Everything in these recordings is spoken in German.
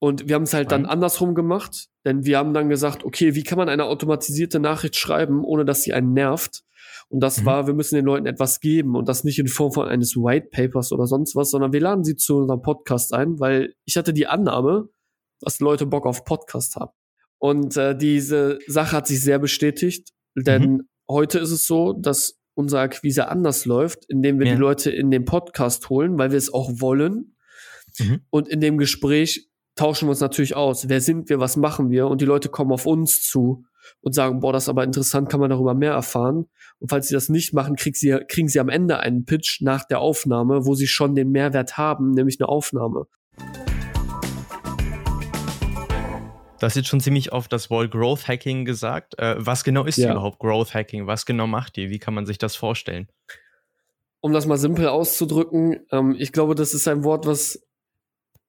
Und wir haben es halt dann andersrum gemacht, denn wir haben dann gesagt, okay, wie kann man eine automatisierte Nachricht schreiben, ohne dass sie einen nervt? Und das mhm. war, wir müssen den Leuten etwas geben und das nicht in Form von eines White Papers oder sonst was, sondern wir laden sie zu unserem Podcast ein, weil ich hatte die Annahme, dass Leute Bock auf Podcast haben. Und äh, diese Sache hat sich sehr bestätigt, denn mhm. heute ist es so, dass unsere Akquise anders läuft, indem wir ja. die Leute in den Podcast holen, weil wir es auch wollen. Mhm. Und in dem Gespräch tauschen wir uns natürlich aus. Wer sind wir? Was machen wir? Und die Leute kommen auf uns zu und sagen, boah, das ist aber interessant, kann man darüber mehr erfahren. Und falls sie das nicht machen, kriegen sie, kriegen sie am Ende einen Pitch nach der Aufnahme, wo sie schon den Mehrwert haben, nämlich eine Aufnahme. Du hast jetzt schon ziemlich oft das Wort Growth Hacking gesagt. Äh, was genau ist ja. überhaupt Growth Hacking? Was genau macht ihr? Wie kann man sich das vorstellen? Um das mal simpel auszudrücken, ähm, ich glaube, das ist ein Wort, was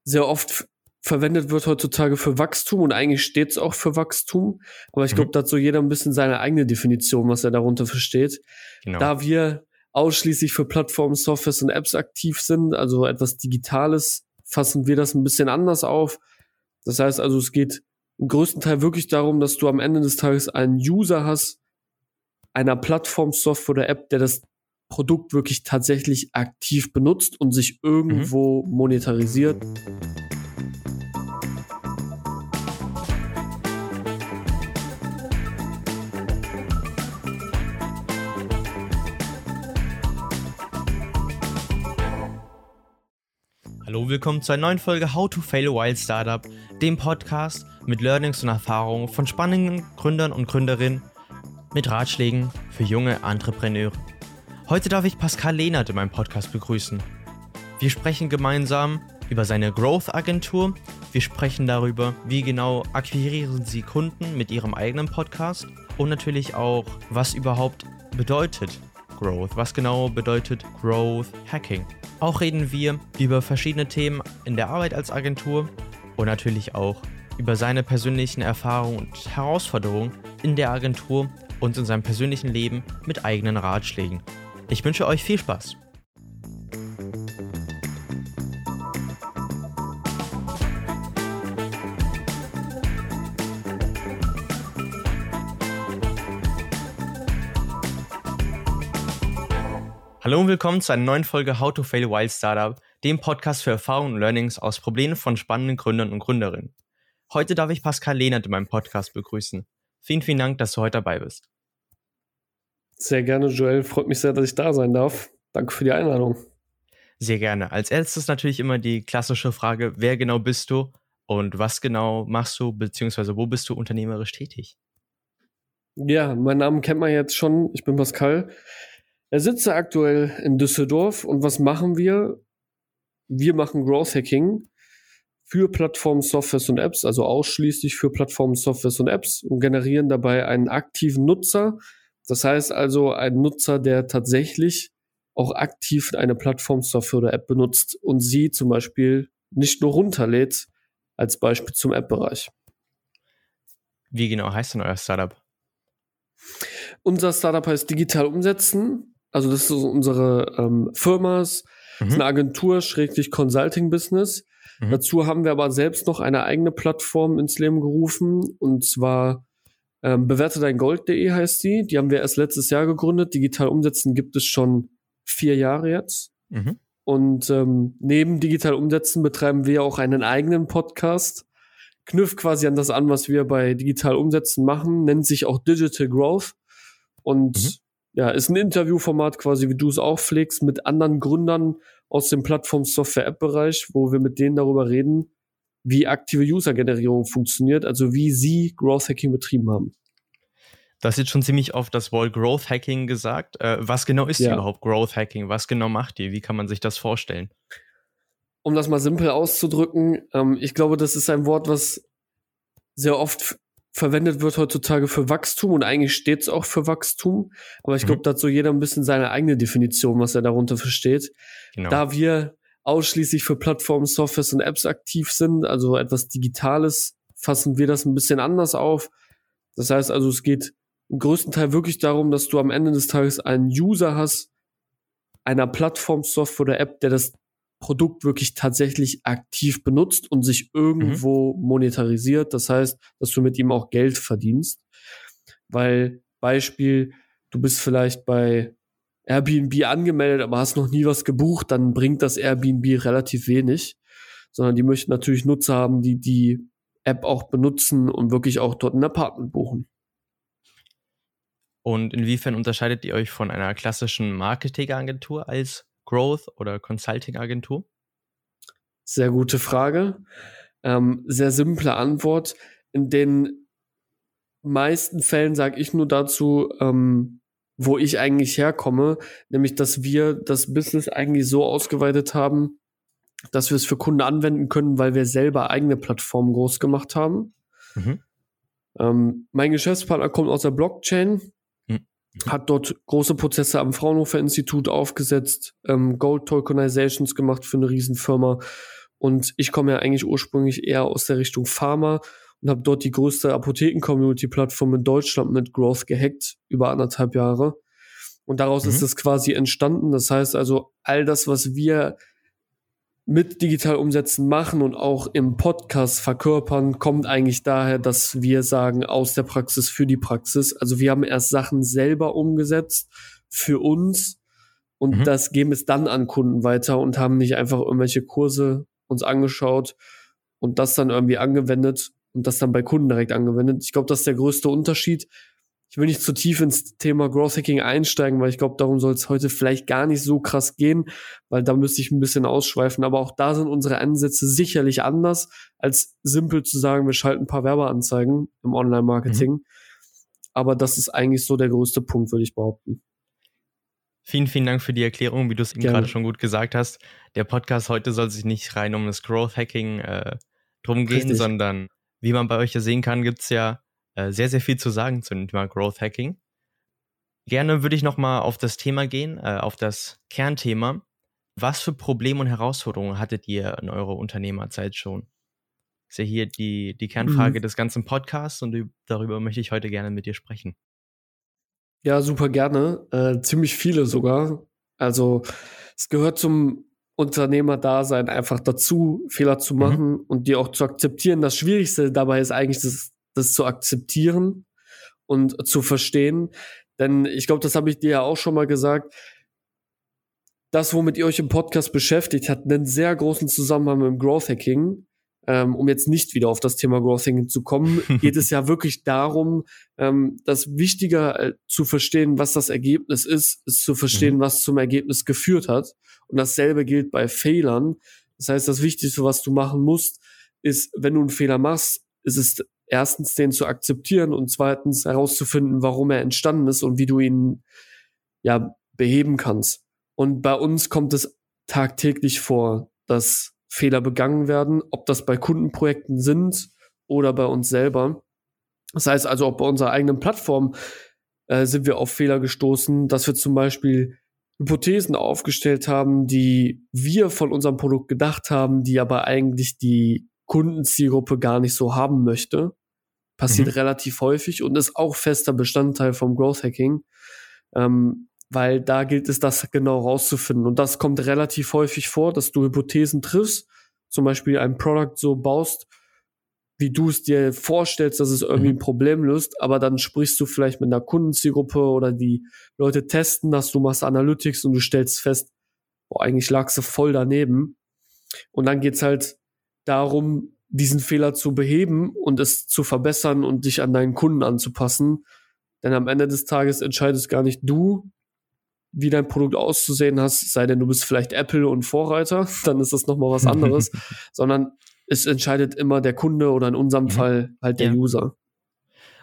sehr oft verwendet wird heutzutage für Wachstum und eigentlich steht es auch für Wachstum. Aber ich glaube, mhm. da hat so jeder ein bisschen seine eigene Definition, was er darunter versteht. Genau. Da wir ausschließlich für Plattformen, Softwares und Apps aktiv sind, also etwas Digitales, fassen wir das ein bisschen anders auf. Das heißt also, es geht im größten Teil wirklich darum, dass du am Ende des Tages einen User hast, einer Plattform, Software oder App, der das Produkt wirklich tatsächlich aktiv benutzt und sich irgendwo mhm. monetarisiert. Willkommen zu einer neuen Folge How to Fail a Wild Startup, dem Podcast mit Learnings und Erfahrungen von spannenden Gründern und Gründerinnen mit Ratschlägen für junge Entrepreneure. Heute darf ich Pascal Lehnert in meinem Podcast begrüßen. Wir sprechen gemeinsam über seine Growth Agentur. Wir sprechen darüber, wie genau akquirieren Sie Kunden mit Ihrem eigenen Podcast und natürlich auch, was überhaupt bedeutet Growth. Was genau bedeutet Growth Hacking? Auch reden wir über verschiedene Themen in der Arbeit als Agentur und natürlich auch über seine persönlichen Erfahrungen und Herausforderungen in der Agentur und in seinem persönlichen Leben mit eigenen Ratschlägen. Ich wünsche euch viel Spaß. Hallo und willkommen zu einer neuen Folge How to Fail Wild Startup, dem Podcast für Erfahrungen und Learnings aus Problemen von spannenden Gründern und Gründerinnen. Heute darf ich Pascal Lehnert in meinem Podcast begrüßen. Vielen, vielen Dank, dass du heute dabei bist. Sehr gerne, Joel. Freut mich sehr, dass ich da sein darf. Danke für die Einladung. Sehr gerne. Als erstes natürlich immer die klassische Frage, wer genau bist du und was genau machst du, beziehungsweise wo bist du unternehmerisch tätig? Ja, meinen Namen kennt man jetzt schon. Ich bin Pascal. Er sitzt aktuell in Düsseldorf und was machen wir? Wir machen Growth Hacking für Plattformen, Softwares und Apps, also ausschließlich für Plattformen, Softwares und Apps und generieren dabei einen aktiven Nutzer. Das heißt also einen Nutzer, der tatsächlich auch aktiv eine Plattform, Software oder App benutzt und sie zum Beispiel nicht nur runterlädt, als Beispiel zum App-Bereich. Wie genau heißt denn euer Startup? Unser Startup heißt Digital Umsetzen also das ist unsere ähm, Firma, ist mhm. eine Agentur, schräglich Consulting-Business. Mhm. Dazu haben wir aber selbst noch eine eigene Plattform ins Leben gerufen und zwar ähm, bewerte dein Gold.de heißt sie. Die haben wir erst letztes Jahr gegründet. Digital umsetzen gibt es schon vier Jahre jetzt. Mhm. Und ähm, neben digital umsetzen betreiben wir auch einen eigenen Podcast. Knüpft quasi an das an, was wir bei digital umsetzen machen, nennt sich auch Digital Growth. Und mhm ja, ist ein Interviewformat quasi, wie du es auch pflegst, mit anderen Gründern aus dem Plattform-Software-App-Bereich, wo wir mit denen darüber reden, wie aktive User-Generierung funktioniert, also wie sie Growth Hacking betrieben haben. Du hast jetzt schon ziemlich oft das Wort Growth Hacking gesagt. Äh, was genau ist ja. überhaupt Growth Hacking? Was genau macht ihr? Wie kann man sich das vorstellen? Um das mal simpel auszudrücken, ähm, ich glaube, das ist ein Wort, was sehr oft verwendet wird heutzutage für Wachstum und eigentlich steht es auch für Wachstum. Aber ich glaube, mhm. da hat so jeder ein bisschen seine eigene Definition, was er darunter versteht. Genau. Da wir ausschließlich für Plattformen, Softwares und Apps aktiv sind, also etwas Digitales, fassen wir das ein bisschen anders auf. Das heißt also, es geht im größten Teil wirklich darum, dass du am Ende des Tages einen User hast, einer Plattform, Software oder App, der das Produkt wirklich tatsächlich aktiv benutzt und sich irgendwo mhm. monetarisiert. Das heißt, dass du mit ihm auch Geld verdienst. Weil Beispiel, du bist vielleicht bei Airbnb angemeldet, aber hast noch nie was gebucht, dann bringt das Airbnb relativ wenig, sondern die möchten natürlich Nutzer haben, die die App auch benutzen und wirklich auch dort ein Apartment buchen. Und inwiefern unterscheidet ihr euch von einer klassischen Marketingagentur als Growth- oder Consulting-Agentur? Sehr gute Frage. Ähm, sehr simple Antwort. In den meisten Fällen sage ich nur dazu, ähm, wo ich eigentlich herkomme, nämlich dass wir das Business eigentlich so ausgeweitet haben, dass wir es für Kunden anwenden können, weil wir selber eigene Plattformen groß gemacht haben. Mhm. Ähm, mein Geschäftspartner kommt aus der Blockchain. Hat dort große Prozesse am Fraunhofer Institut aufgesetzt, ähm, Gold Tokenizations gemacht für eine Riesenfirma. Und ich komme ja eigentlich ursprünglich eher aus der Richtung Pharma und habe dort die größte Apotheken-Community-Plattform in Deutschland mit Growth gehackt, über anderthalb Jahre. Und daraus mhm. ist es quasi entstanden. Das heißt also, all das, was wir mit digital umsetzen machen und auch im Podcast verkörpern, kommt eigentlich daher, dass wir sagen, aus der Praxis für die Praxis. Also wir haben erst Sachen selber umgesetzt für uns und mhm. das geben es dann an Kunden weiter und haben nicht einfach irgendwelche Kurse uns angeschaut und das dann irgendwie angewendet und das dann bei Kunden direkt angewendet. Ich glaube, das ist der größte Unterschied. Ich will nicht zu tief ins Thema Growth Hacking einsteigen, weil ich glaube, darum soll es heute vielleicht gar nicht so krass gehen, weil da müsste ich ein bisschen ausschweifen. Aber auch da sind unsere Ansätze sicherlich anders, als simpel zu sagen, wir schalten ein paar Werbeanzeigen im Online-Marketing. Mhm. Aber das ist eigentlich so der größte Punkt, würde ich behaupten. Vielen, vielen Dank für die Erklärung, wie du es eben gerade schon gut gesagt hast. Der Podcast heute soll sich nicht rein um das Growth Hacking äh, drum gehen, Richtig. sondern wie man bei euch ja sehen kann, gibt es ja äh, sehr, sehr viel zu sagen zum Thema Growth Hacking. Gerne würde ich nochmal auf das Thema gehen, äh, auf das Kernthema. Was für Probleme und Herausforderungen hattet ihr in eurer Unternehmerzeit schon? Das ist ja hier die, die Kernfrage mhm. des ganzen Podcasts und darüber möchte ich heute gerne mit dir sprechen. Ja, super gerne. Äh, ziemlich viele sogar. Also es gehört zum Unternehmerdasein einfach dazu, Fehler zu mhm. machen mhm. und die auch zu akzeptieren. Das Schwierigste dabei ist eigentlich, das, das zu akzeptieren und zu verstehen. Denn ich glaube, das habe ich dir ja auch schon mal gesagt. Das, womit ihr euch im Podcast beschäftigt, hat einen sehr großen Zusammenhang mit dem Growth Hacking ähm, um jetzt nicht wieder auf das Thema Growthing zu kommen, geht es ja wirklich darum, ähm, das wichtiger äh, zu verstehen, was das Ergebnis ist, ist zu verstehen, mhm. was zum Ergebnis geführt hat. Und dasselbe gilt bei Fehlern. Das heißt, das Wichtigste, was du machen musst, ist, wenn du einen Fehler machst, ist es erstens den zu akzeptieren und zweitens herauszufinden, warum er entstanden ist und wie du ihn ja beheben kannst. Und bei uns kommt es tagtäglich vor, dass Fehler begangen werden, ob das bei Kundenprojekten sind oder bei uns selber. Das heißt also, auch bei unserer eigenen Plattform äh, sind wir auf Fehler gestoßen, dass wir zum Beispiel Hypothesen aufgestellt haben, die wir von unserem Produkt gedacht haben, die aber eigentlich die Kundenzielgruppe gar nicht so haben möchte. Passiert mhm. relativ häufig und ist auch fester Bestandteil vom Growth Hacking. Ähm, weil da gilt es, das genau rauszufinden. Und das kommt relativ häufig vor, dass du Hypothesen triffst, zum Beispiel ein Produkt so baust, wie du es dir vorstellst, dass es irgendwie mhm. ein Problem löst, aber dann sprichst du vielleicht mit einer Kundenzielgruppe oder die Leute testen das, du machst Analytics und du stellst fest, boah, eigentlich lagst du voll daneben. Und dann geht's halt darum, diesen Fehler zu beheben und es zu verbessern und dich an deinen Kunden anzupassen. Denn am Ende des Tages entscheidest gar nicht du, wie dein Produkt auszusehen hast, sei denn du bist vielleicht Apple und Vorreiter, dann ist das nochmal was anderes, sondern es entscheidet immer der Kunde oder in unserem mhm. Fall halt der ja. User.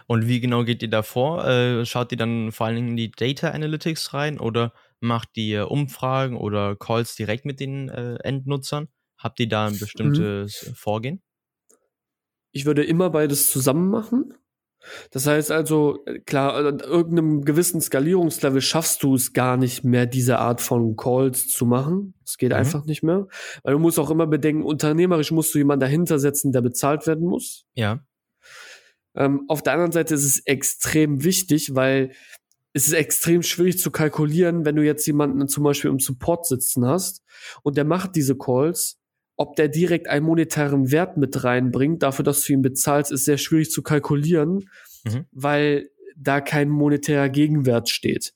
Und wie genau geht ihr da vor? Äh, schaut ihr dann vor allen Dingen in die Data Analytics rein oder macht ihr Umfragen oder Calls direkt mit den äh, Endnutzern? Habt ihr da ein bestimmtes mhm. Vorgehen? Ich würde immer beides zusammen machen. Das heißt also, klar, an irgendeinem gewissen Skalierungslevel schaffst du es gar nicht mehr, diese Art von Calls zu machen. Es geht mhm. einfach nicht mehr. Weil du musst auch immer bedenken, unternehmerisch musst du jemanden dahinter setzen, der bezahlt werden muss. Ja. Ähm, auf der anderen Seite ist es extrem wichtig, weil es ist extrem schwierig zu kalkulieren, wenn du jetzt jemanden zum Beispiel im Support sitzen hast und der macht diese Calls, ob der direkt einen monetären Wert mit reinbringt, dafür, dass du ihn bezahlst, ist sehr schwierig zu kalkulieren, mhm. weil da kein monetärer Gegenwert steht.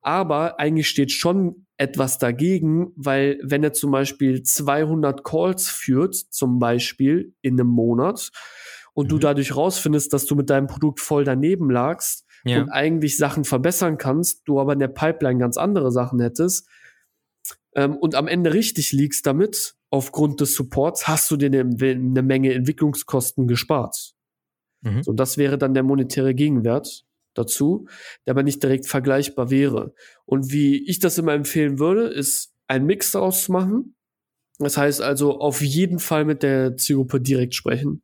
Aber eigentlich steht schon etwas dagegen, weil wenn er zum Beispiel 200 Calls führt, zum Beispiel in einem Monat, und mhm. du dadurch rausfindest, dass du mit deinem Produkt voll daneben lagst ja. und eigentlich Sachen verbessern kannst, du aber in der Pipeline ganz andere Sachen hättest ähm, und am Ende richtig liegst damit, aufgrund des Supports, hast du dir eine, eine Menge Entwicklungskosten gespart. Mhm. So, das wäre dann der monetäre Gegenwert dazu, der aber nicht direkt vergleichbar wäre. Und wie ich das immer empfehlen würde, ist ein Mix daraus zu machen. Das heißt also auf jeden Fall mit der Zielgruppe direkt sprechen.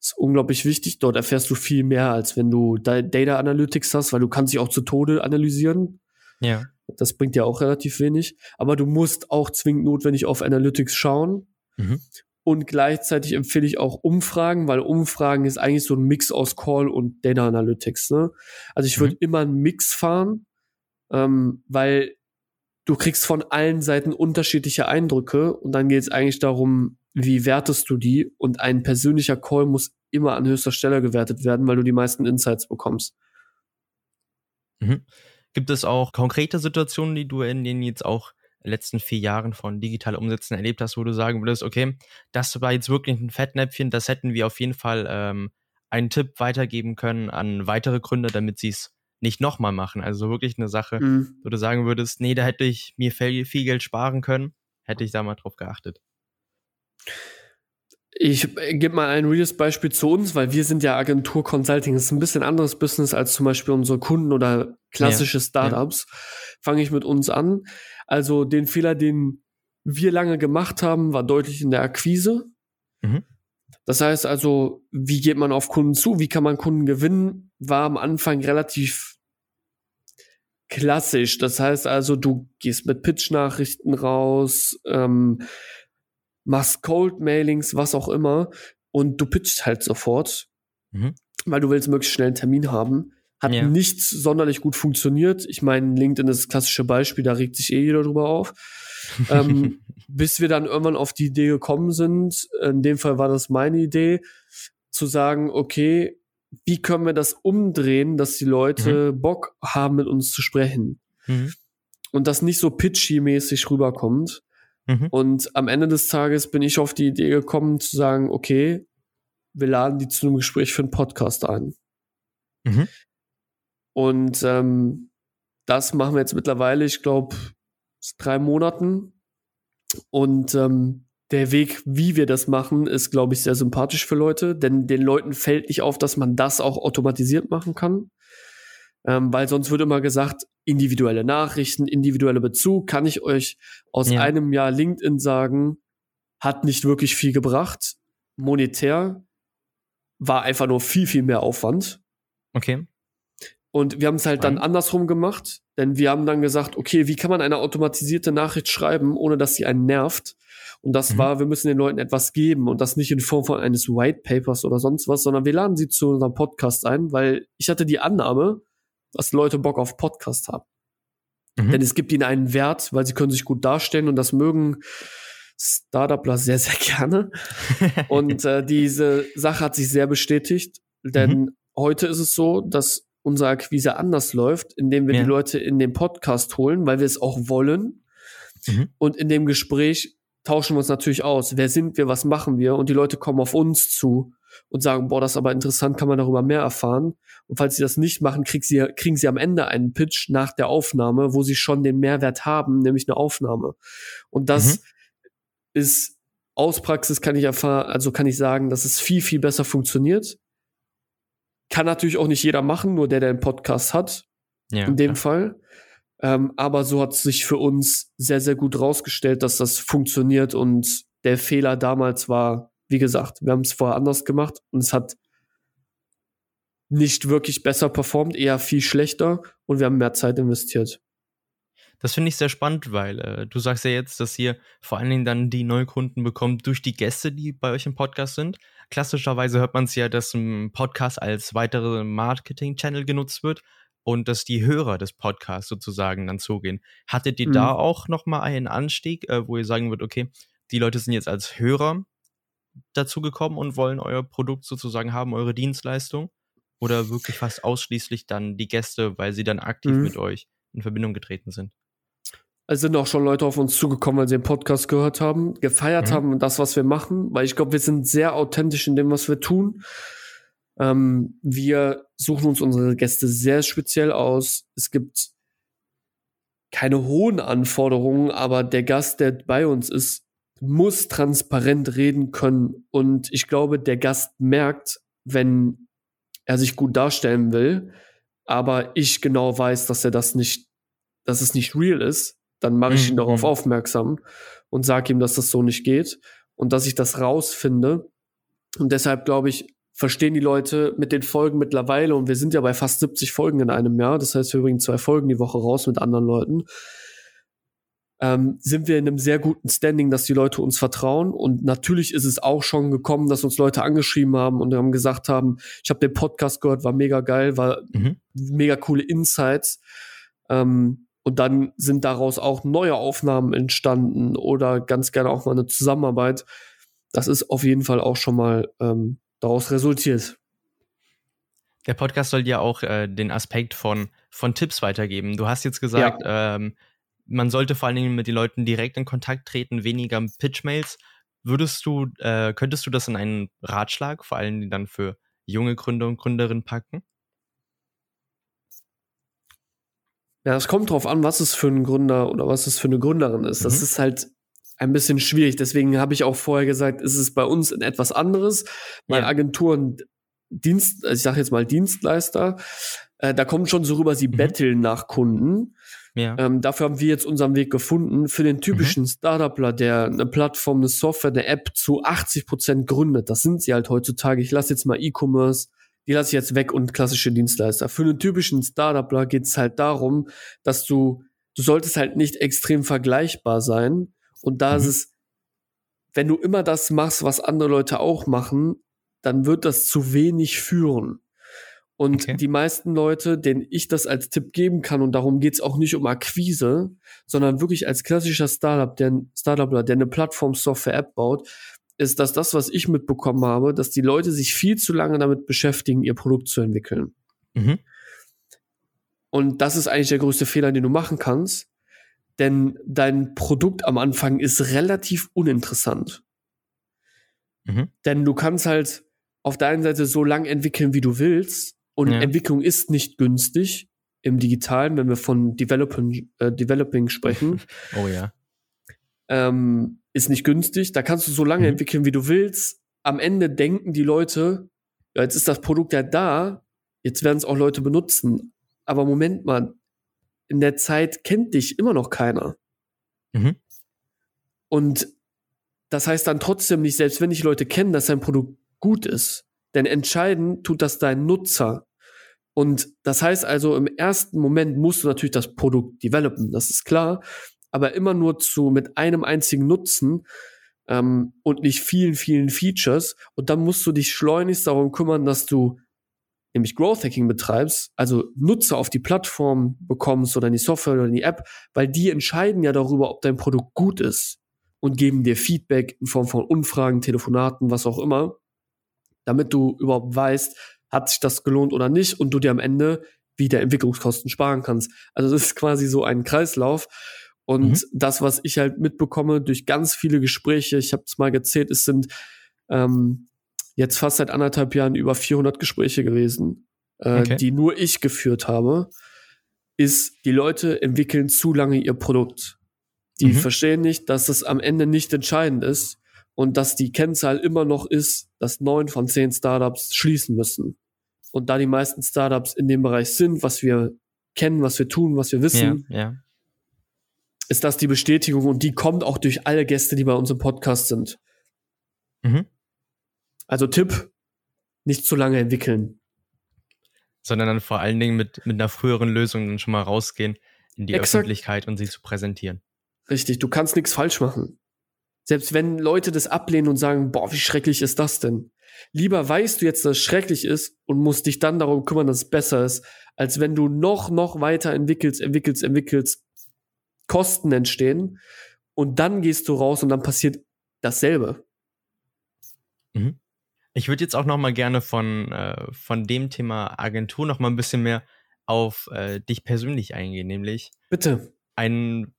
Ist unglaublich wichtig. Dort erfährst du viel mehr, als wenn du Data Analytics hast, weil du kannst dich auch zu Tode analysieren. Ja. Das bringt ja auch relativ wenig. Aber du musst auch zwingend notwendig auf Analytics schauen. Mhm. Und gleichzeitig empfehle ich auch Umfragen, weil Umfragen ist eigentlich so ein Mix aus Call und Data Analytics. Ne? Also ich würde mhm. immer einen Mix fahren, ähm, weil du kriegst von allen Seiten unterschiedliche Eindrücke und dann geht es eigentlich darum, wie wertest du die? Und ein persönlicher Call muss immer an höchster Stelle gewertet werden, weil du die meisten Insights bekommst. Mhm. Gibt es auch konkrete Situationen, die du in den jetzt auch letzten vier Jahren von digital Umsätzen erlebt hast, wo du sagen würdest, okay, das war jetzt wirklich ein Fettnäpfchen, das hätten wir auf jeden Fall ähm, einen Tipp weitergeben können an weitere Gründer, damit sie es nicht nochmal machen. Also wirklich eine Sache, mhm. wo du sagen würdest, nee, da hätte ich mir viel, viel Geld sparen können, hätte ich da mal drauf geachtet. Ich äh, gebe mal ein reales Beispiel zu uns, weil wir sind ja Agentur Consulting. Das ist ein bisschen anderes Business als zum Beispiel unsere Kunden oder klassische ja, Startups. Ja. Fange ich mit uns an. Also den Fehler, den wir lange gemacht haben, war deutlich in der Akquise. Mhm. Das heißt also, wie geht man auf Kunden zu? Wie kann man Kunden gewinnen? War am Anfang relativ klassisch. Das heißt also, du gehst mit Pitch-Nachrichten raus, ähm, machst Cold-Mailings, was auch immer, und du pitchst halt sofort, mhm. weil du willst möglichst schnell einen Termin haben. Hat ja. nicht sonderlich gut funktioniert. Ich meine, LinkedIn ist das klassische Beispiel, da regt sich eh jeder drüber auf. ähm, bis wir dann irgendwann auf die Idee gekommen sind, in dem Fall war das meine Idee, zu sagen, okay, wie können wir das umdrehen, dass die Leute mhm. Bock haben, mit uns zu sprechen? Mhm. Und das nicht so pitchy-mäßig rüberkommt. Mhm. Und am Ende des Tages bin ich auf die Idee gekommen, zu sagen, okay, wir laden die zu einem Gespräch für einen Podcast ein. Mhm. Und ähm, das machen wir jetzt mittlerweile, ich glaube, drei Monaten. Und ähm, der Weg, wie wir das machen, ist, glaube ich, sehr sympathisch für Leute, denn den Leuten fällt nicht auf, dass man das auch automatisiert machen kann. Ähm, weil sonst wird immer gesagt, individuelle Nachrichten, individueller Bezug, kann ich euch aus ja. einem Jahr LinkedIn sagen, hat nicht wirklich viel gebracht. Monetär war einfach nur viel, viel mehr Aufwand. Okay. Und wir haben es halt dann andersrum gemacht, denn wir haben dann gesagt, okay, wie kann man eine automatisierte Nachricht schreiben, ohne dass sie einen nervt? Und das mhm. war, wir müssen den Leuten etwas geben und das nicht in Form von eines White Papers oder sonst was, sondern wir laden sie zu unserem Podcast ein, weil ich hatte die Annahme, dass Leute Bock auf Podcast haben. Mhm. Denn es gibt ihnen einen Wert, weil sie können sich gut darstellen und das mögen Startupler sehr, sehr gerne. und äh, diese Sache hat sich sehr bestätigt, denn mhm. heute ist es so, dass unsere Akquise anders läuft, indem wir ja. die Leute in den Podcast holen, weil wir es auch wollen. Mhm. Und in dem Gespräch tauschen wir uns natürlich aus. Wer sind wir? Was machen wir? Und die Leute kommen auf uns zu und sagen, boah, das ist aber interessant, kann man darüber mehr erfahren. Und falls sie das nicht machen, kriegen sie, kriegen sie am Ende einen Pitch nach der Aufnahme, wo sie schon den Mehrwert haben, nämlich eine Aufnahme. Und das mhm. ist aus Praxis kann ich erfahren, also kann ich sagen, dass es viel, viel besser funktioniert. Kann natürlich auch nicht jeder machen, nur der, der einen Podcast hat. Ja, in dem ja. Fall. Ähm, aber so hat sich für uns sehr, sehr gut rausgestellt, dass das funktioniert und der Fehler damals war, wie gesagt, wir haben es vorher anders gemacht und es hat nicht wirklich besser performt, eher viel schlechter und wir haben mehr Zeit investiert. Das finde ich sehr spannend, weil äh, du sagst ja jetzt, dass ihr vor allen Dingen dann die Neukunden bekommt durch die Gäste, die bei euch im Podcast sind. Klassischerweise hört man es ja, dass ein Podcast als weitere Marketing-Channel genutzt wird. und dass die Hörer des Podcasts sozusagen dann zugehen. Hattet ihr mhm. da auch nochmal einen Anstieg, äh, wo ihr sagen würdet, okay, die Leute sind jetzt als Hörer dazu gekommen und wollen euer Produkt sozusagen haben, eure Dienstleistung? Oder wirklich fast ausschließlich dann die Gäste, weil sie dann aktiv mhm. mit euch in Verbindung getreten sind? Es sind auch schon Leute auf uns zugekommen, weil sie den Podcast gehört haben, gefeiert mhm. haben und das, was wir machen, weil ich glaube, wir sind sehr authentisch in dem, was wir tun. Ähm, wir suchen uns unsere Gäste sehr speziell aus. Es gibt keine hohen Anforderungen, aber der Gast, der bei uns ist, muss transparent reden können. Und ich glaube, der Gast merkt, wenn er sich gut darstellen will, aber ich genau weiß, dass er das nicht, dass es nicht real ist, dann mache ich ihn mhm. darauf mhm. aufmerksam und sage ihm, dass das so nicht geht und dass ich das rausfinde. Und deshalb glaube ich, verstehen die Leute mit den Folgen mittlerweile, und wir sind ja bei fast 70 Folgen in einem Jahr, das heißt, wir bringen zwei Folgen die Woche raus mit anderen Leuten, ähm, sind wir in einem sehr guten Standing, dass die Leute uns vertrauen. Und natürlich ist es auch schon gekommen, dass uns Leute angeschrieben haben und haben gesagt haben, ich habe den Podcast gehört, war mega geil, war mhm. mega coole Insights. Ähm, und dann sind daraus auch neue Aufnahmen entstanden oder ganz gerne auch mal eine Zusammenarbeit. Das ist auf jeden Fall auch schon mal ähm, daraus resultiert. Der Podcast soll ja auch äh, den Aspekt von, von Tipps weitergeben. Du hast jetzt gesagt, ja. ähm, man sollte vor allen Dingen mit den Leuten direkt in Kontakt treten, weniger Pitch-Mails. Würdest du, äh, könntest du das in einen Ratschlag, vor allem dann für junge Gründer und Gründerinnen packen? Ja, es kommt drauf an, was es für ein Gründer oder was es für eine Gründerin ist. Mhm. Das ist halt ein bisschen schwierig. Deswegen habe ich auch vorher gesagt, ist es bei uns etwas anderes, weil ja. Agenturen Dienst, also ich sage jetzt mal Dienstleister, äh, da kommt schon so rüber, sie mhm. betteln nach Kunden. Ja. Ähm, dafür haben wir jetzt unseren Weg gefunden. Für den typischen mhm. Startupler, der eine Plattform, eine Software, eine App zu 80 Prozent gründet, das sind sie halt heutzutage. Ich lasse jetzt mal E-Commerce, die lasse ich jetzt weg und klassische Dienstleister. Für einen typischen Startupler geht es halt darum, dass du, du solltest halt nicht extrem vergleichbar sein, und da mhm. ist es, wenn du immer das machst, was andere Leute auch machen, dann wird das zu wenig führen. Und okay. die meisten Leute, denen ich das als Tipp geben kann, und darum geht's auch nicht um Akquise, sondern wirklich als klassischer Startup, der Startupler, der eine Plattform-Software-App baut, ist, dass das, was ich mitbekommen habe, dass die Leute sich viel zu lange damit beschäftigen, ihr Produkt zu entwickeln. Mhm. Und das ist eigentlich der größte Fehler, den du machen kannst, denn dein Produkt am Anfang ist relativ uninteressant. Mhm. Denn du kannst halt auf der einen Seite so lang entwickeln, wie du willst. Und ja. Entwicklung ist nicht günstig im Digitalen, wenn wir von Developing, äh, Developing sprechen. oh ja. Ähm, ist nicht günstig. Da kannst du so lange mhm. entwickeln, wie du willst. Am Ende denken die Leute, ja, jetzt ist das Produkt ja da, jetzt werden es auch Leute benutzen. Aber Moment mal, in der Zeit kennt dich immer noch keiner. Mhm. Und das heißt dann trotzdem nicht, selbst wenn dich Leute kennen, dass dein Produkt gut ist. Denn entscheiden tut das dein Nutzer. Und das heißt also, im ersten Moment musst du natürlich das Produkt developen, das ist klar, aber immer nur zu mit einem einzigen Nutzen ähm, und nicht vielen, vielen Features. Und dann musst du dich schleunigst darum kümmern, dass du nämlich Growth Hacking betreibst, also Nutzer auf die Plattform bekommst oder in die Software oder in die App, weil die entscheiden ja darüber, ob dein Produkt gut ist und geben dir Feedback in Form von Umfragen, Telefonaten, was auch immer, damit du überhaupt weißt, hat sich das gelohnt oder nicht und du dir am Ende wieder Entwicklungskosten sparen kannst. Also das ist quasi so ein Kreislauf. Und mhm. das, was ich halt mitbekomme durch ganz viele Gespräche, ich habe es mal gezählt, es sind ähm, jetzt fast seit anderthalb Jahren über 400 Gespräche gewesen, äh, okay. die nur ich geführt habe, ist, die Leute entwickeln zu lange ihr Produkt. Die mhm. verstehen nicht, dass es am Ende nicht entscheidend ist und dass die Kennzahl immer noch ist, dass neun von zehn Startups schließen müssen. Und da die meisten Startups in dem Bereich sind, was wir kennen, was wir tun, was wir wissen, ja, ja. ist das die Bestätigung und die kommt auch durch alle Gäste, die bei uns im Podcast sind. Mhm. Also Tipp, nicht zu lange entwickeln. Sondern dann vor allen Dingen mit, mit einer früheren Lösung dann schon mal rausgehen in die Exakt. Öffentlichkeit und sie zu präsentieren. Richtig, du kannst nichts falsch machen. Selbst wenn Leute das ablehnen und sagen, boah, wie schrecklich ist das denn? Lieber weißt du jetzt, dass es schrecklich ist und musst dich dann darum kümmern, dass es besser ist, als wenn du noch, noch weiter entwickelst, entwickelst, entwickelst, Kosten entstehen und dann gehst du raus und dann passiert dasselbe. Mhm. Ich würde jetzt auch noch mal gerne von, äh, von dem Thema Agentur noch mal ein bisschen mehr auf äh, dich persönlich eingehen, nämlich Bitte. Ein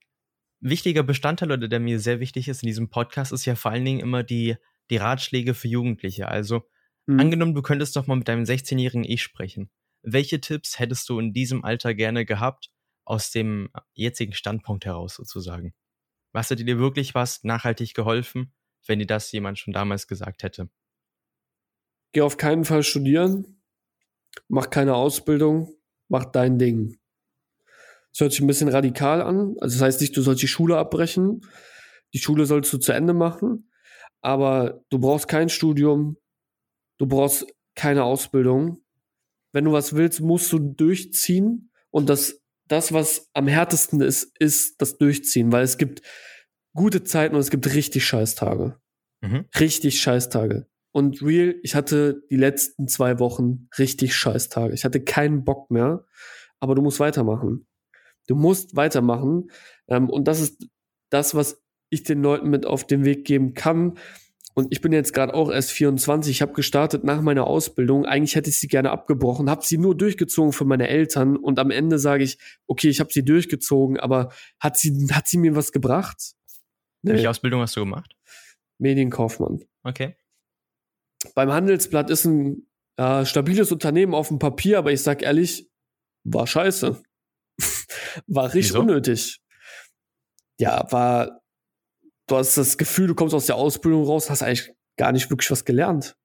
wichtiger Bestandteil oder der mir sehr wichtig ist in diesem Podcast ist ja vor allen Dingen immer die, die Ratschläge für Jugendliche. Also mhm. angenommen, du könntest doch mal mit deinem 16-jährigen Ich sprechen. Welche Tipps hättest du in diesem Alter gerne gehabt, aus dem jetzigen Standpunkt heraus sozusagen? Was hätte dir wirklich was nachhaltig geholfen, wenn dir das jemand schon damals gesagt hätte? Geh auf keinen Fall studieren, mach keine Ausbildung, mach dein Ding. Das hört sich ein bisschen radikal an. Also das heißt nicht, du sollst die Schule abbrechen. Die Schule sollst du zu Ende machen. Aber du brauchst kein Studium. Du brauchst keine Ausbildung. Wenn du was willst, musst du durchziehen. Und das, das, was am härtesten ist, ist das Durchziehen. Weil es gibt gute Zeiten und es gibt richtig Scheißtage. Mhm. Richtig Scheißtage. Und real, ich hatte die letzten zwei Wochen richtig Scheißtage. Ich hatte keinen Bock mehr. Aber du musst weitermachen. Du musst weitermachen. Ähm, und das ist das, was ich den Leuten mit auf den Weg geben kann. Und ich bin jetzt gerade auch erst 24. Ich habe gestartet nach meiner Ausbildung. Eigentlich hätte ich sie gerne abgebrochen, habe sie nur durchgezogen für meine Eltern. Und am Ende sage ich, okay, ich habe sie durchgezogen, aber hat sie, hat sie mir was gebracht? Nee. Welche Ausbildung hast du gemacht? Medienkaufmann. Okay. Beim Handelsblatt ist ein äh, stabiles Unternehmen auf dem Papier, aber ich sag ehrlich, war scheiße. War richtig Wieso? unnötig. Ja, war, du hast das Gefühl, du kommst aus der Ausbildung raus, hast eigentlich gar nicht wirklich was gelernt.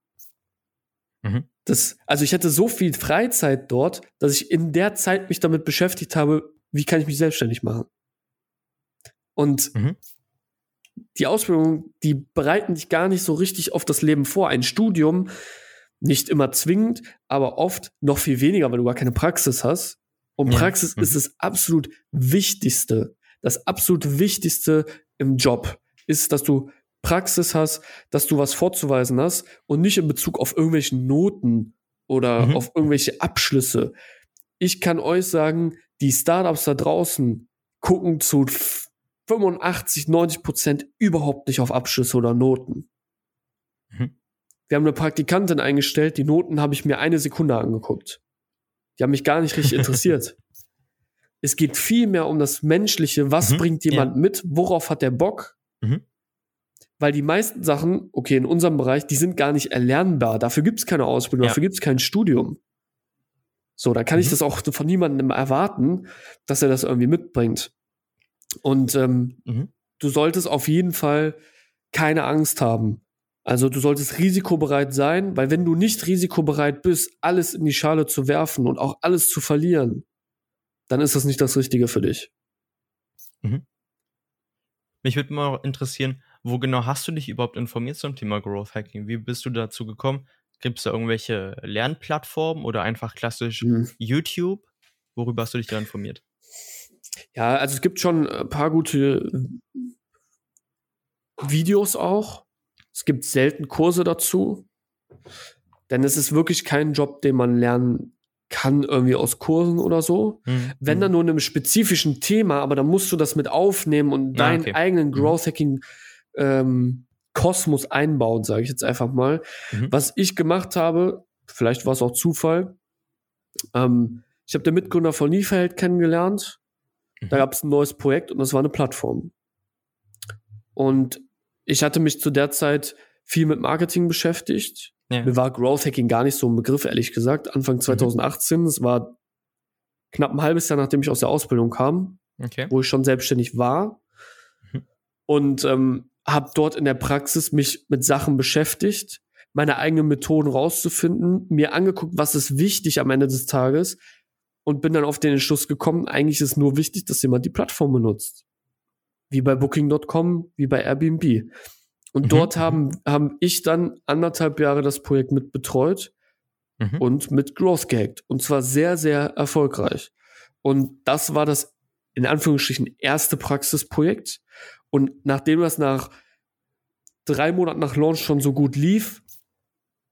Mhm. Das, also ich hatte so viel Freizeit dort, dass ich in der Zeit mich damit beschäftigt habe, wie kann ich mich selbstständig machen. Und mhm. die Ausbildung, die bereiten dich gar nicht so richtig auf das Leben vor. Ein Studium, nicht immer zwingend, aber oft noch viel weniger, weil du gar keine Praxis hast. Und Praxis ja. ist mhm. das absolut Wichtigste. Das absolut Wichtigste im Job ist, dass du Praxis hast, dass du was vorzuweisen hast und nicht in Bezug auf irgendwelche Noten oder mhm. auf irgendwelche Abschlüsse. Ich kann euch sagen, die Startups da draußen gucken zu 85, 90 Prozent überhaupt nicht auf Abschlüsse oder Noten. Mhm. Wir haben eine Praktikantin eingestellt, die Noten habe ich mir eine Sekunde angeguckt. Die haben mich gar nicht richtig interessiert. es geht viel mehr um das Menschliche. Was mhm, bringt jemand ja. mit? Worauf hat der Bock? Mhm. Weil die meisten Sachen, okay, in unserem Bereich, die sind gar nicht erlernbar. Dafür gibt es keine Ausbildung, ja. dafür gibt es kein Studium. So, da kann mhm. ich das auch von niemandem erwarten, dass er das irgendwie mitbringt. Und ähm, mhm. du solltest auf jeden Fall keine Angst haben. Also du solltest risikobereit sein, weil wenn du nicht risikobereit bist, alles in die Schale zu werfen und auch alles zu verlieren, dann ist das nicht das Richtige für dich. Mhm. Mich würde mal interessieren, wo genau hast du dich überhaupt informiert zum Thema Growth Hacking? Wie bist du dazu gekommen? Gibt es da irgendwelche Lernplattformen oder einfach klassisch mhm. YouTube? Worüber hast du dich da informiert? Ja, also es gibt schon ein paar gute Videos auch. Es gibt selten Kurse dazu, denn es ist wirklich kein Job, den man lernen kann, irgendwie aus Kursen oder so. Mhm. Wenn dann nur in einem spezifischen Thema, aber dann musst du das mit aufnehmen und ah, deinen okay. eigenen mhm. Growth Hacking ähm, Kosmos einbauen, sage ich jetzt einfach mal. Mhm. Was ich gemacht habe, vielleicht war es auch Zufall, ähm, ich habe den Mitgründer von Niefeld kennengelernt. Da mhm. gab es ein neues Projekt und das war eine Plattform. Und ich hatte mich zu der Zeit viel mit Marketing beschäftigt. Ja. Mir war Growth Hacking gar nicht so ein Begriff, ehrlich gesagt. Anfang 2018, mhm. es war knapp ein halbes Jahr, nachdem ich aus der Ausbildung kam, okay. wo ich schon selbstständig war. Mhm. Und ähm, habe dort in der Praxis mich mit Sachen beschäftigt, meine eigenen Methoden rauszufinden, mir angeguckt, was ist wichtig am Ende des Tages und bin dann auf den Entschluss gekommen, eigentlich ist nur wichtig, dass jemand die Plattform benutzt wie bei Booking.com, wie bei Airbnb. Und mhm. dort haben, haben ich dann anderthalb Jahre das Projekt mit betreut mhm. und mit Growth gehackt. Und zwar sehr, sehr erfolgreich. Und das war das in Anführungsstrichen erste Praxisprojekt. Und nachdem das nach drei Monaten nach Launch schon so gut lief,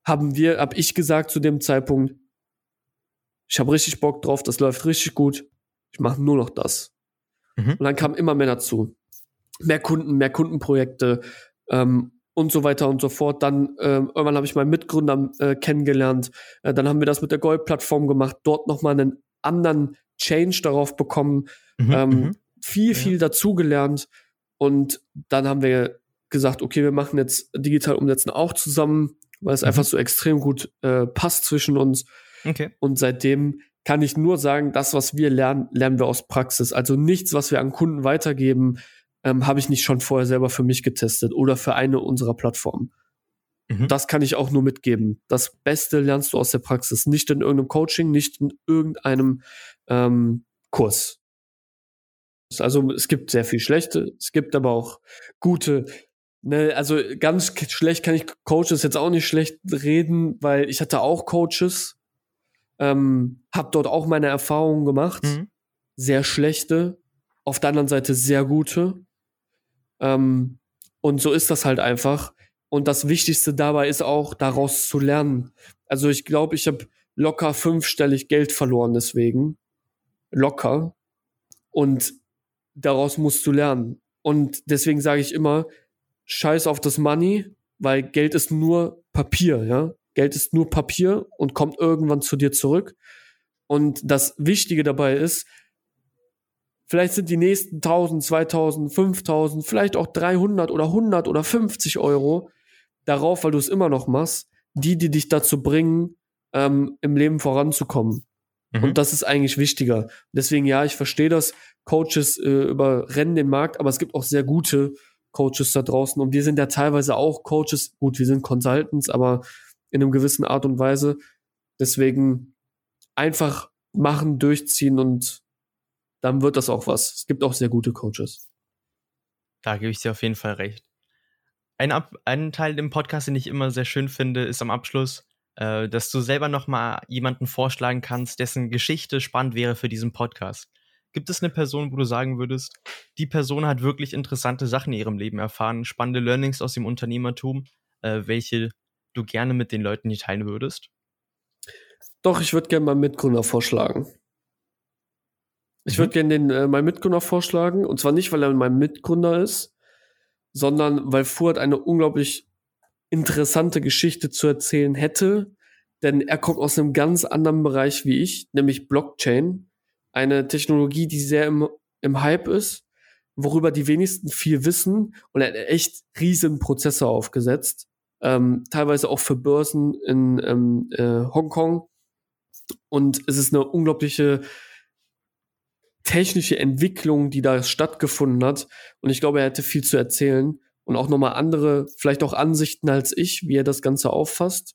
haben wir, hab ich gesagt zu dem Zeitpunkt, ich habe richtig Bock drauf, das läuft richtig gut, ich mache nur noch das. Mhm. Und dann kam immer mehr dazu. Mehr Kunden, mehr Kundenprojekte ähm, und so weiter und so fort. Dann ähm, irgendwann habe ich meinen Mitgründer äh, kennengelernt. Äh, dann haben wir das mit der Gold-Plattform gemacht, dort nochmal einen anderen Change darauf bekommen, mhm, ähm, mhm. viel, viel ja. dazugelernt. Und dann haben wir gesagt, okay, wir machen jetzt digital umsetzen auch zusammen, weil es mhm. einfach so extrem gut äh, passt zwischen uns. Okay. Und seitdem kann ich nur sagen, das, was wir lernen, lernen wir aus Praxis. Also nichts, was wir an Kunden weitergeben, ähm, habe ich nicht schon vorher selber für mich getestet oder für eine unserer Plattformen. Mhm. Das kann ich auch nur mitgeben. Das Beste lernst du aus der Praxis, nicht in irgendeinem Coaching, nicht in irgendeinem ähm, Kurs. Also es gibt sehr viel schlechte, es gibt aber auch gute. Ne, also ganz schlecht kann ich Coaches jetzt auch nicht schlecht reden, weil ich hatte auch Coaches, ähm, habe dort auch meine Erfahrungen gemacht, mhm. sehr schlechte, auf der anderen Seite sehr gute. Ähm, und so ist das halt einfach. Und das Wichtigste dabei ist auch, daraus zu lernen. Also ich glaube, ich habe locker fünfstellig Geld verloren deswegen. Locker. Und daraus musst du lernen. Und deswegen sage ich immer, scheiß auf das Money, weil Geld ist nur Papier, ja. Geld ist nur Papier und kommt irgendwann zu dir zurück. Und das Wichtige dabei ist, vielleicht sind die nächsten 1000, 2000, 5000, vielleicht auch 300 oder 100 oder 50 Euro darauf, weil du es immer noch machst, die, die dich dazu bringen, ähm, im Leben voranzukommen. Mhm. Und das ist eigentlich wichtiger. Deswegen, ja, ich verstehe das. Coaches äh, überrennen den Markt, aber es gibt auch sehr gute Coaches da draußen. Und wir sind ja teilweise auch Coaches. Gut, wir sind Consultants, aber in einem gewissen Art und Weise. Deswegen einfach machen, durchziehen und dann wird das auch was. Es gibt auch sehr gute Coaches. Da gebe ich dir auf jeden Fall recht. Ein, Ab ein Teil im Podcast, den ich immer sehr schön finde, ist am Abschluss, äh, dass du selber nochmal jemanden vorschlagen kannst, dessen Geschichte spannend wäre für diesen Podcast. Gibt es eine Person, wo du sagen würdest, die Person hat wirklich interessante Sachen in ihrem Leben erfahren, spannende Learnings aus dem Unternehmertum, äh, welche du gerne mit den Leuten hier teilen würdest? Doch, ich würde gerne meinen Mitgründer vorschlagen. Ich würde mhm. gerne den äh, meinen Mitgründer vorschlagen. Und zwar nicht, weil er mein Mitgründer ist, sondern weil Fuhrt eine unglaublich interessante Geschichte zu erzählen hätte. Denn er kommt aus einem ganz anderen Bereich wie ich, nämlich Blockchain. Eine Technologie, die sehr im, im Hype ist, worüber die wenigsten viel wissen. Und er hat echt riesen Prozesse aufgesetzt. Ähm, teilweise auch für Börsen in ähm, äh, Hongkong. Und es ist eine unglaubliche technische Entwicklung, die da stattgefunden hat. Und ich glaube, er hätte viel zu erzählen und auch nochmal andere, vielleicht auch Ansichten als ich, wie er das Ganze auffasst.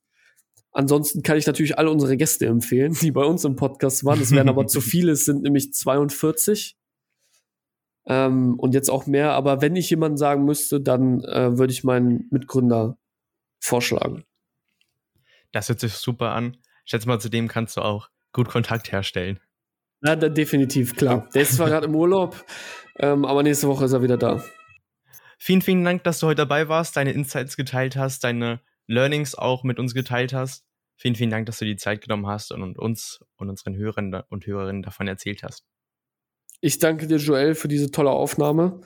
Ansonsten kann ich natürlich alle unsere Gäste empfehlen, die bei uns im Podcast waren. Es wären aber zu viele, es sind nämlich 42. Ähm, und jetzt auch mehr. Aber wenn ich jemanden sagen müsste, dann äh, würde ich meinen Mitgründer vorschlagen. Das hört sich super an. Ich schätze mal, zu dem kannst du auch gut Kontakt herstellen. Ja, definitiv, klar. Der ist zwar gerade im Urlaub, ähm, aber nächste Woche ist er wieder da. Vielen, vielen Dank, dass du heute dabei warst, deine Insights geteilt hast, deine Learnings auch mit uns geteilt hast. Vielen, vielen Dank, dass du die Zeit genommen hast und uns und unseren Hörern und Hörerinnen davon erzählt hast. Ich danke dir, Joel, für diese tolle Aufnahme.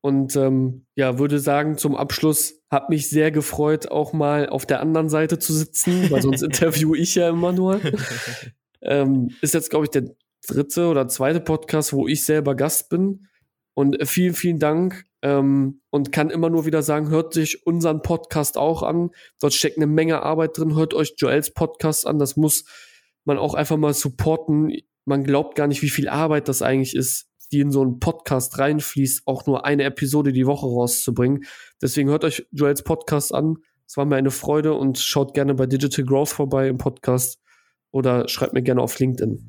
Und ähm, ja, würde sagen, zum Abschluss hat mich sehr gefreut, auch mal auf der anderen Seite zu sitzen, weil sonst interview ich ja immer nur. ähm, ist jetzt, glaube ich, der dritte oder zweite Podcast, wo ich selber Gast bin. Und vielen, vielen Dank. Ähm, und kann immer nur wieder sagen, hört sich unseren Podcast auch an. Dort steckt eine Menge Arbeit drin. Hört euch Joels Podcast an. Das muss man auch einfach mal supporten. Man glaubt gar nicht, wie viel Arbeit das eigentlich ist, die in so einen Podcast reinfließt, auch nur eine Episode die Woche rauszubringen. Deswegen hört euch Joels Podcast an. Es war mir eine Freude und schaut gerne bei Digital Growth vorbei im Podcast oder schreibt mir gerne auf LinkedIn.